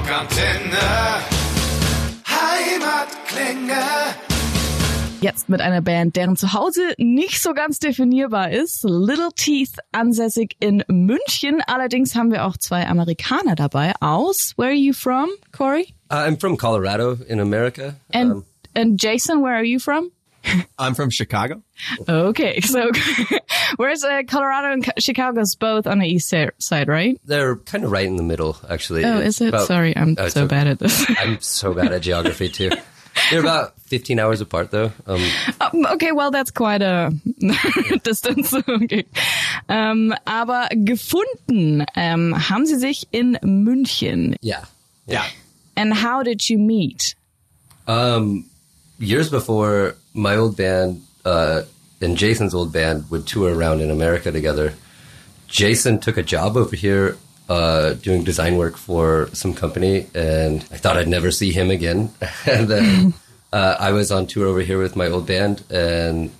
Rockantenne. Heimatklänge. Jetzt mit einer Band, deren Zuhause nicht so ganz definierbar ist. Little Teeth, ansässig in München. Allerdings haben wir auch zwei Amerikaner dabei aus. Where are you from, Corey? I'm from Colorado in America. And Um, and Jason, where are you from? I'm from Chicago. Okay, so where's uh, Colorado and Chicago's both on the east side, right? they're kind of right in the middle, actually. Oh, It's is it? about- Sorry, I'm Oh, so okay. bad at this. I'm so bad at geography too. They're about 15 hours apart, though. Um, Um, okay, well, that's quite a distance. Okay. Ähm, aber gefunden ähm, haben sie sich in München. yeah. Yeah. And how did you meet? Um, years before, my old band uh, and Jason's old band would tour around in America together. Jason took a job over here uh, doing design work for some company, and I thought I'd never see him again. and then uh, I was on tour over here with my old band and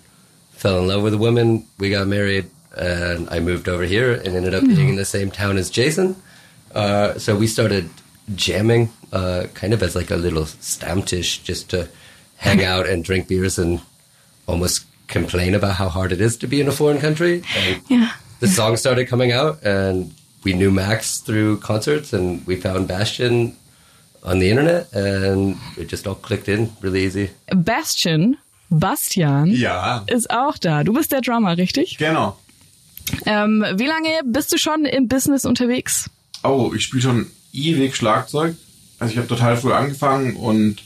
fell in love with a woman. We got married, and I moved over here and ended up being in the same town as Jason. Uh, so we started jamming, uh, kind of as like a little stammtisch, just to hang out and drink beers and almost complain about how hard it is to be in a foreign country. And Yeah. the song started coming out, and we knew Max through concerts, and we found Bastion on the internet, and it just all clicked in really easy. Bastian, Bastian, Ja, ist auch da. Du bist der Drummer, richtig? genau. Ähm, wie lange bist du schon im Business unterwegs? Oh, ich spiele schon ewig Schlagzeug. Also ich habe total früh angefangen und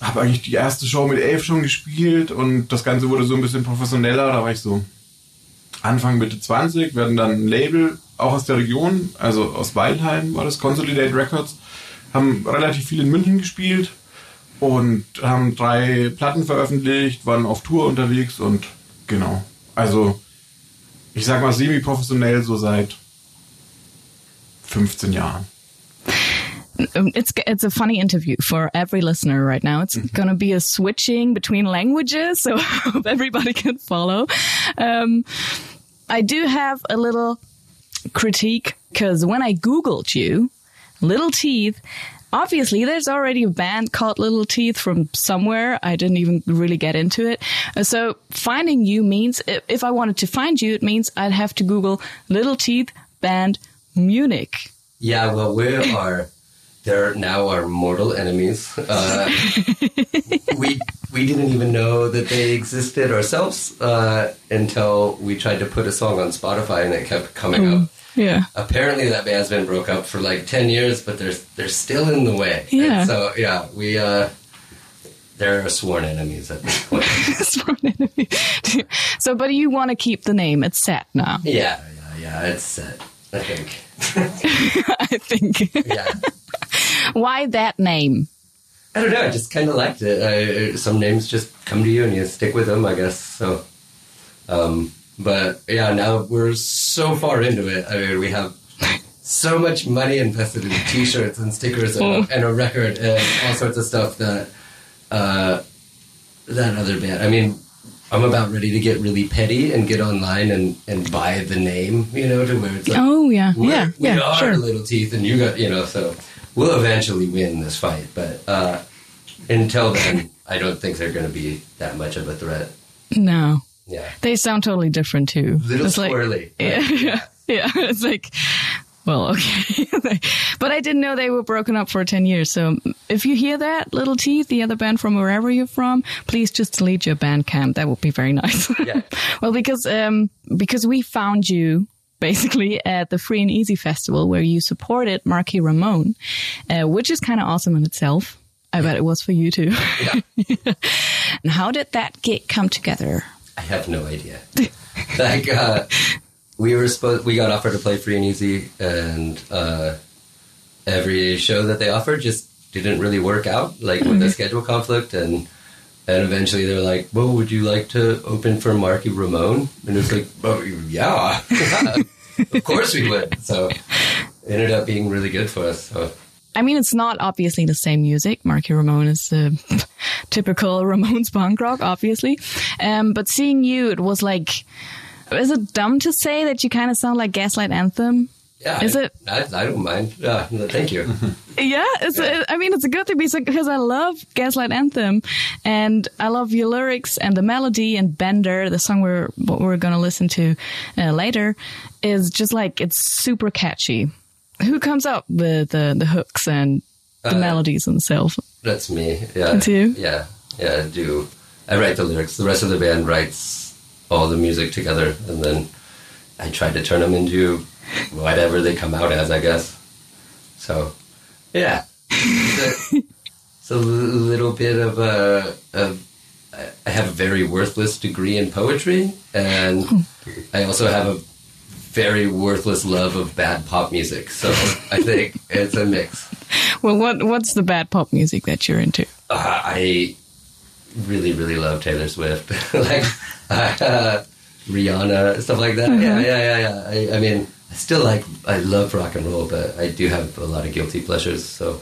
habe eigentlich die erste Show mit elf schon gespielt und das Ganze wurde so ein bisschen professioneller. Da war ich so Anfang Mitte 20. Wir hatten dann ein Label, auch aus der Region, also aus Weilheim war das, Consolidate Records. Haben relativ viel in München gespielt und haben drei Platten veröffentlicht, waren auf Tour unterwegs und genau. Also ich sag mal semi-professionell so seit 15 Jahren. It's it's a funny interview for every listener right now. It's going to be a switching between languages, so I hope everybody can follow. Um, I do have a little critique because when I googled you, Little Teeth. Obviously, there's already a band called Little Teeth from somewhere. I didn't even really get into it. Uh, So finding you means if, if I wanted to find you, it means I'd have to Google Little Teeth band Munich. Yeah, well, we are. They're now our mortal enemies. Uh, we we didn't even know that they existed ourselves uh, until we tried to put a song on Spotify, and it kept coming up. Yeah. Apparently, that band's been broke up for like ten years, but they're they're still in the way. And Yeah. so yeah, we uh, they're our sworn enemies at this point. Sworn enemy. so, but you want to keep the name. It's set now, yeah, yeah, yeah. It's set. I think. I think. Yeah. Why that name? I don't know. I just kind of liked it. I, some names just come to you and you stick with them, I guess. So, um, but yeah, now we're so far into it. I mean, we have so much money invested in T-shirts and stickers and, and a record and all sorts of stuff that uh, that other band. I mean, I'm about ready to get really petty and get online and, and buy the name. You know, to where it's like, Oh yeah, yeah, we yeah, are sure. little teeth, and you got you know. So we'll eventually win this fight, but uh, until then, I don't think they're going to be that much of a threat. No, Yeah, they sound totally different too. little It's like- squirrely. yeah, yeah, yeah. It's like, well, okay, but I didn't know they were broken up for ten years. So if you hear that, Little Teeth, the other band from wherever you're from, please just delete your Bandcamp. That would be very nice. Yeah. well, because um, because we found you basically at the Free and Easy Festival where you supported Marky Ramone, uh, which is kind of awesome in itself. I bet it was for you too. Yeah. and how did that gig come together? I have no idea. like uh, we were supposed, we got offered to play free and easy, and uh, every show that they offered just didn't really work out, like with the schedule conflict, and and eventually they were like, "Well, would you like to open for Marky Ramone?" And it's like, "Oh, yeah, of course we would." So it ended up being really good for us. So I mean, it's not obviously the same music. Marky Ramone is uh, typical Ramones punk rock, obviously. Um, but seeing you, it was like, is it dumb to say that you kind of sound like Gaslight Anthem? Yeah, Is I, it? I, I don't mind. Yeah, thank you. Yeah, it's. I mean, it's a good thing because because I love Gaslight Anthem, and I love your lyrics and the melody and Bender, the song we're what we're gonna listen to uh, later, is just like it's super catchy. Who comes up with the the hooks and the Uh, melodies themselves? That's me. Yeah. That's you? Yeah. Yeah. I do. I write the lyrics. The rest of the band writes all the music together, and then I try to turn them into whatever they come out as, I guess. So, yeah. It's a, it's a little bit of a, a. I have a very worthless degree in poetry, and I also have a very worthless love of bad pop music. So I think it's a mix. Well, what what's the bad pop music that you're into? Uh, I really, really love Taylor Swift, like uh, Rihanna, stuff like that. Yeah, yeah, yeah, yeah. I, I mean, I still like, I love rock and roll, but I do have a lot of guilty pleasures. So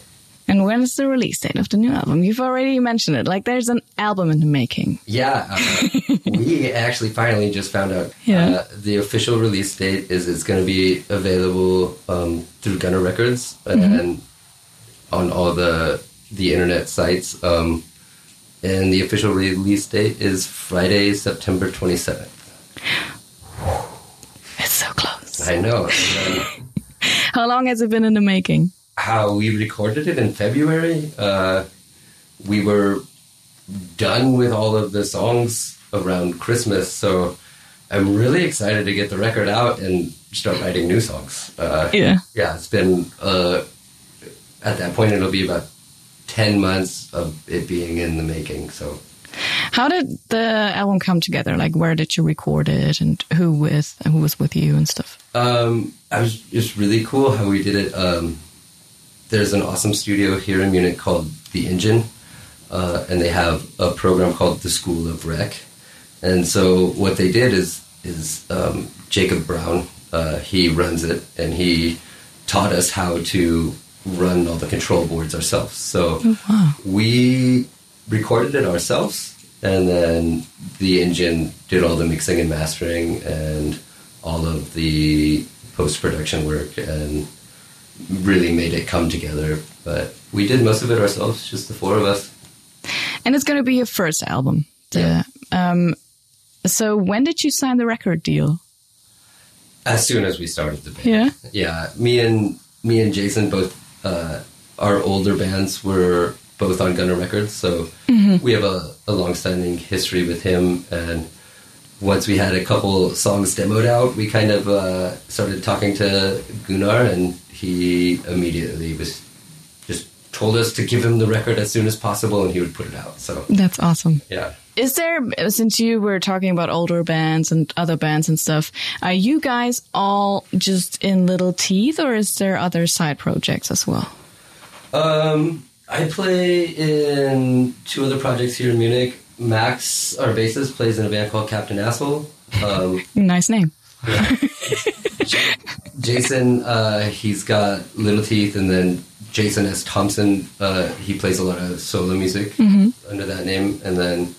And when is the release date of the new album? You've already mentioned it. Like, there's an album in the making. yeah, uh, we actually finally just found out. Yeah. Uh, the official release date is it's going to be available um, through Gunner Records and on all the the internet sites. Um, and the official release date is Friday, September twenty seventh. It's so close. I know. Um, How long has it been in the making? how we recorded it in February, uh, we were done with all of the songs around Christmas. So I'm really excited to get the record out and start writing new songs. Uh, Yeah. yeah, it's been, uh, at that point, it'll be about 10 months of it being in the making. So How did the album come together? Like, where did you record it, and who with, and who was with you and stuff? Um, I was just really cool how we did it. Um, there's an awesome studio here in Munich called The Engine, uh, and they have a program called the School of Rec. And so what they did is is um, Jacob Brown. Uh, he runs it, and he taught us how to run all the control boards ourselves. So wow. we recorded it ourselves, and then the engine did all the mixing and mastering and all of the post production work and really made it come together. But we did most of it ourselves, just the four of us. And it's going to be your first album. The- um, so when did you sign the record deal? As soon as we started the band. Yeah. Yeah, me and me and Jason both uh, our older bands were both on Gunner Records, so we have a, a long-standing history with him. And once we had a couple songs demoed out, we kind of uh, started talking to Gunnar, and he immediately was just told us to give him the record as soon as possible, and he would put it out. So That's awesome. yeah. Is there, since you were talking about older bands and other bands and stuff, are you guys all just in Little Teeth or is there other side projects as well? Um, I play in two other projects here in Munich. Max, our bassist, plays in a band called Captain Asshole. Um, Nice name. Jason, uh, he's got Little Teeth, and then Jason S. Thompson, uh, he plays a lot of solo music under that name. And then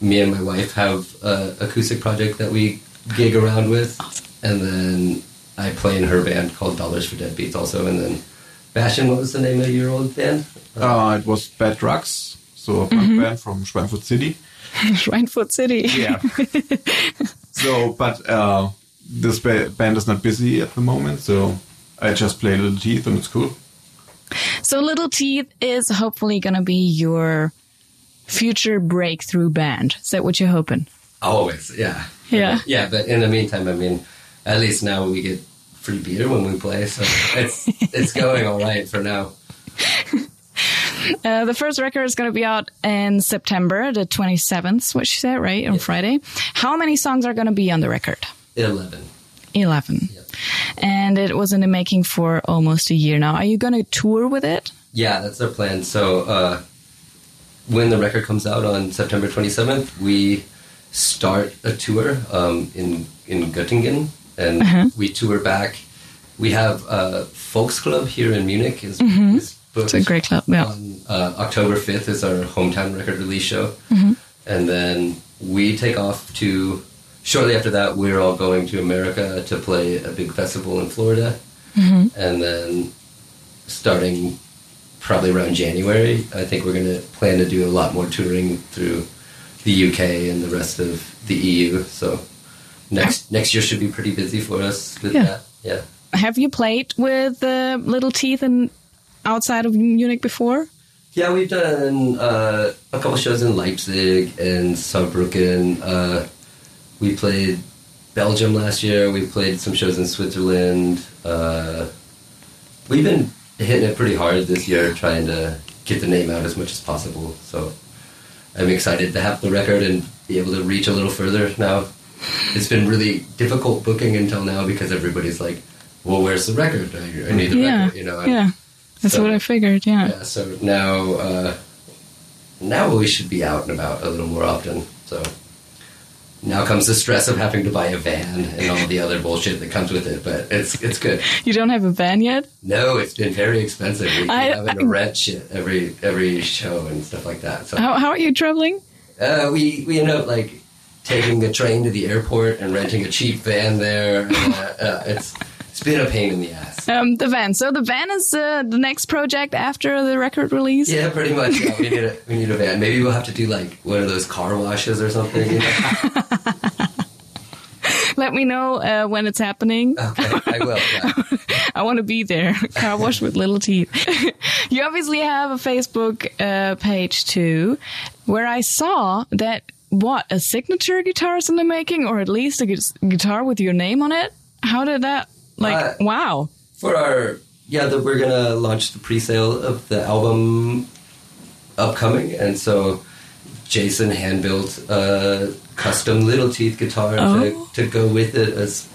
me and my wife have an acoustic project that we gig around with. And then I play in her band called Dollars for Deadbeats also. And then Bastian, what was the name of your old band? Uh, it was Bad Drugs, so a punk band from Schweinfurt City. Schweinfurt City. Yeah. so, but uh, this ba- band is not busy at the moment, so I just play Little Teeth and it's cool. So Little Teeth is hopefully going to be your future breakthrough band. Is that what you're hoping? Always, yeah. Yeah. Yeah, but in the meantime, I mean, at least now we get free beer when we play, so it's it's going all right for now. Uh, the first record is going to be out in September, the 27th, what you said, right? On Friday. How many songs are going to be on the record? Eleven. 11. Yep. And it was in the making for almost a year now. Are you going to tour with it? Yeah, that's our plan. So uh, when the record comes out on September 27th, we start a tour um, in in Göttingen, and Uh-huh. we tour back. We have a Folks Club here in Munich. Is, is booked Mm-hmm. It's a great club, yeah. On uh, October 5th is our hometown record release show, Mm-hmm. and then we take off to. Shortly after that, we're all going to America to play a big festival in Florida, and then starting probably around January, I think we're going to plan to do a lot more touring through the UK and the rest of the EU. So next next year should be pretty busy for us with Yeah. that. Yeah. Have you played with uh, Little Teeth and outside of Munich before? Yeah, we've done uh, a couple shows in Leipzig and Saarbrücken. Uh, we played Belgium last year. We played some shows in Switzerland. Uh, we've been hitting it pretty hard this year, trying to get the name out as much as possible. So I'm excited to have the record and be able to reach a little further now. It's been really difficult booking until now because everybody's like, "Well, where's the record? I, I need the yeah, record." You know. yeah. That's So- what I figured. Yeah. yeah, so now uh, now we should be out and about a little more often. So now comes the stress of having to buy a van and all the other bullshit that comes with it. But it's it's good. You don't have a van yet? No, it's been very expensive. We I- having to rent shit every every show and stuff like that. So How how are you traveling? uh, we we end up like taking the train to the airport and renting a cheap van there. Uh, uh, it's it's been a pain in the ass. Um, the van. So the van is uh, the next project after the record release. Yeah, pretty much. Yeah, we need a we need a van. Maybe we'll have to do like one of those car washes or something. You know? Let me know uh, when it's happening. Okay, I will. Yeah. I want to be there. Car wash with little teeth. you obviously have a Facebook uh, page too, where I saw that what a signature guitar is in the making, or at least a gu- guitar with your name on it. How did that? Like, Uh, wow. For our yeah, that we're gonna launch the pre-sale of the album upcoming, and so Jason hand built a custom Little Teeth guitar Oh. to, to go with it as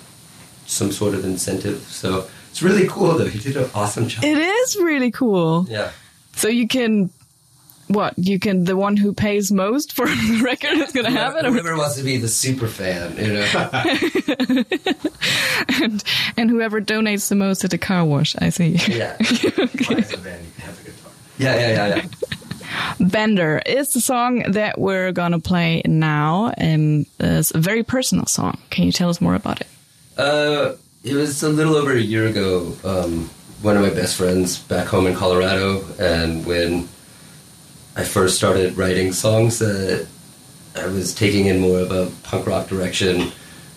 some sort of incentive. So it's really cool though. He did an awesome job. It is really cool. yeah. So you can. What you can the one who pays most for the record is going to have it, or Whoever wants to be the super fan, you know. and, and whoever donates the most at the car wash. I see. yeah. Yeah, yeah, yeah, yeah. Bender is the song that we're gonna play now, and it's a very personal song. Can you tell us more about it? Uh, it was a little over a year ago. Um, one of my best friends back home in Colorado, and when I first started writing songs that I was taking in more of a punk rock direction,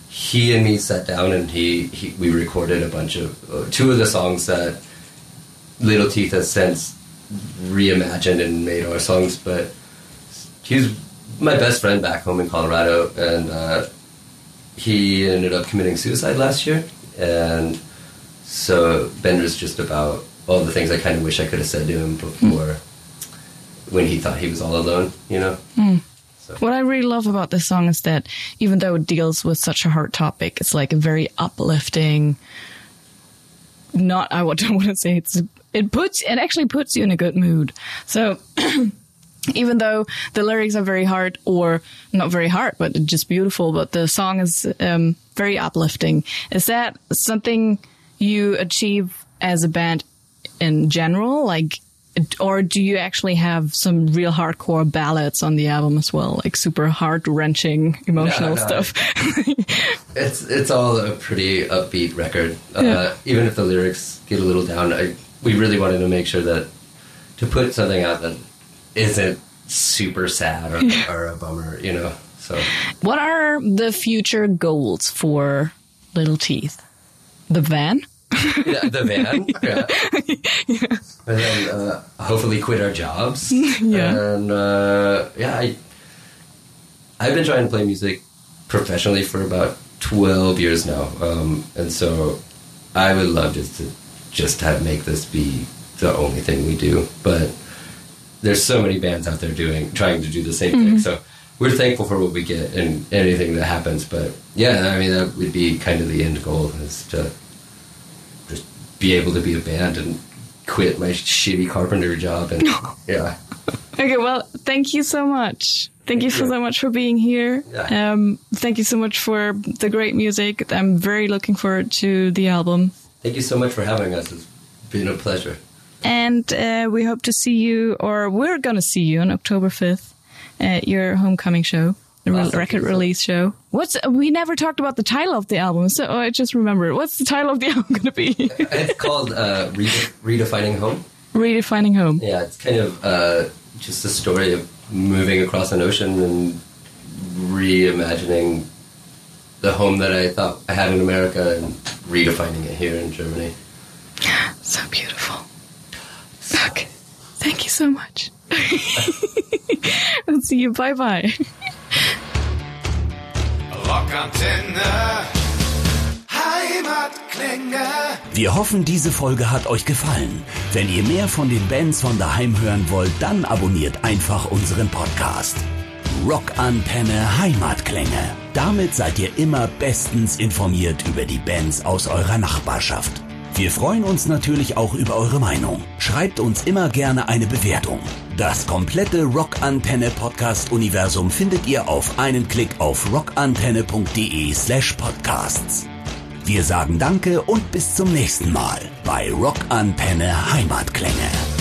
he and me sat down and he, he we recorded a bunch of uh, two of the songs that Little Teeth has since reimagined and made our songs. But he's my best friend back home in Colorado, and uh, he ended up committing suicide last year, and so Bender's just about all the things I kind of wish I could have said to him before when he thought he was all alone, you know. What I really love about this song is that even though it deals with such a hard topic, it's like a very uplifting. Not I don't want to say it's it puts it actually puts you in a good mood. So. Even though the lyrics are very hard, or not very hard, but just beautiful, but the song is um, very uplifting. Is that something you achieve as a band in general? Like, or do you actually have some real hardcore ballads on the album as well, like super heart wrenching emotional No, no. stuff? It's it's all a pretty upbeat record. Uh, even if the lyrics get a little down, I, we really wanted to make sure that to put something out that isn't super sad or, or a bummer, you know. So what are the future goals for Little Teeth? The van? Yeah, the van, yeah. and then uh, hopefully quit our jobs. Yeah. and uh, yeah, I I've been trying to play music professionally for about twelve years now, um, and so I would love just to just have make this be the only thing we do, but there's so many bands out there doing trying to do the same thing. So we're thankful for what we get and anything that happens. But yeah, I mean that would be kind of the end goal is to be able to be a band and quit my shitty carpenter job and yeah. Okay, well, thank you so much. Thank you so much for being here. Yeah. Um, thank you so much for the great music. I'm very looking forward to the album. Thank you so much for having us. It's been a pleasure. And uh, we hope to see you, or we're going to see you on October 5th at your homecoming show. The record release show. What's we never talked about the title of the album, so I just remembered. What's the title of the album going to be? It's called uh, Rede- Redefining Home. Redefining home. Yeah, it's kind of uh, just a story of moving across an ocean and reimagining the home that I thought I had in America and redefining it here in Germany. So beautiful. Okay. Thank you so much. I'll see you. Bye bye. Rockantenne. Heimatklänge. Wir hoffen, diese Folge hat euch gefallen. Wenn ihr mehr von den Bands von daheim hören wollt, dann abonniert einfach unseren Podcast. Rockantenne Heimatklänge. Damit seid ihr immer bestens informiert über die Bands aus eurer Nachbarschaft. Wir freuen uns natürlich auch über eure Meinung. Schreibt uns immer gerne eine Bewertung. Das komplette Rockantenne Podcast Universum findet ihr auf einen Klick auf rockantenne.de slash podcasts. Wir sagen Danke und bis zum nächsten Mal bei Rockantenne Heimatklänge.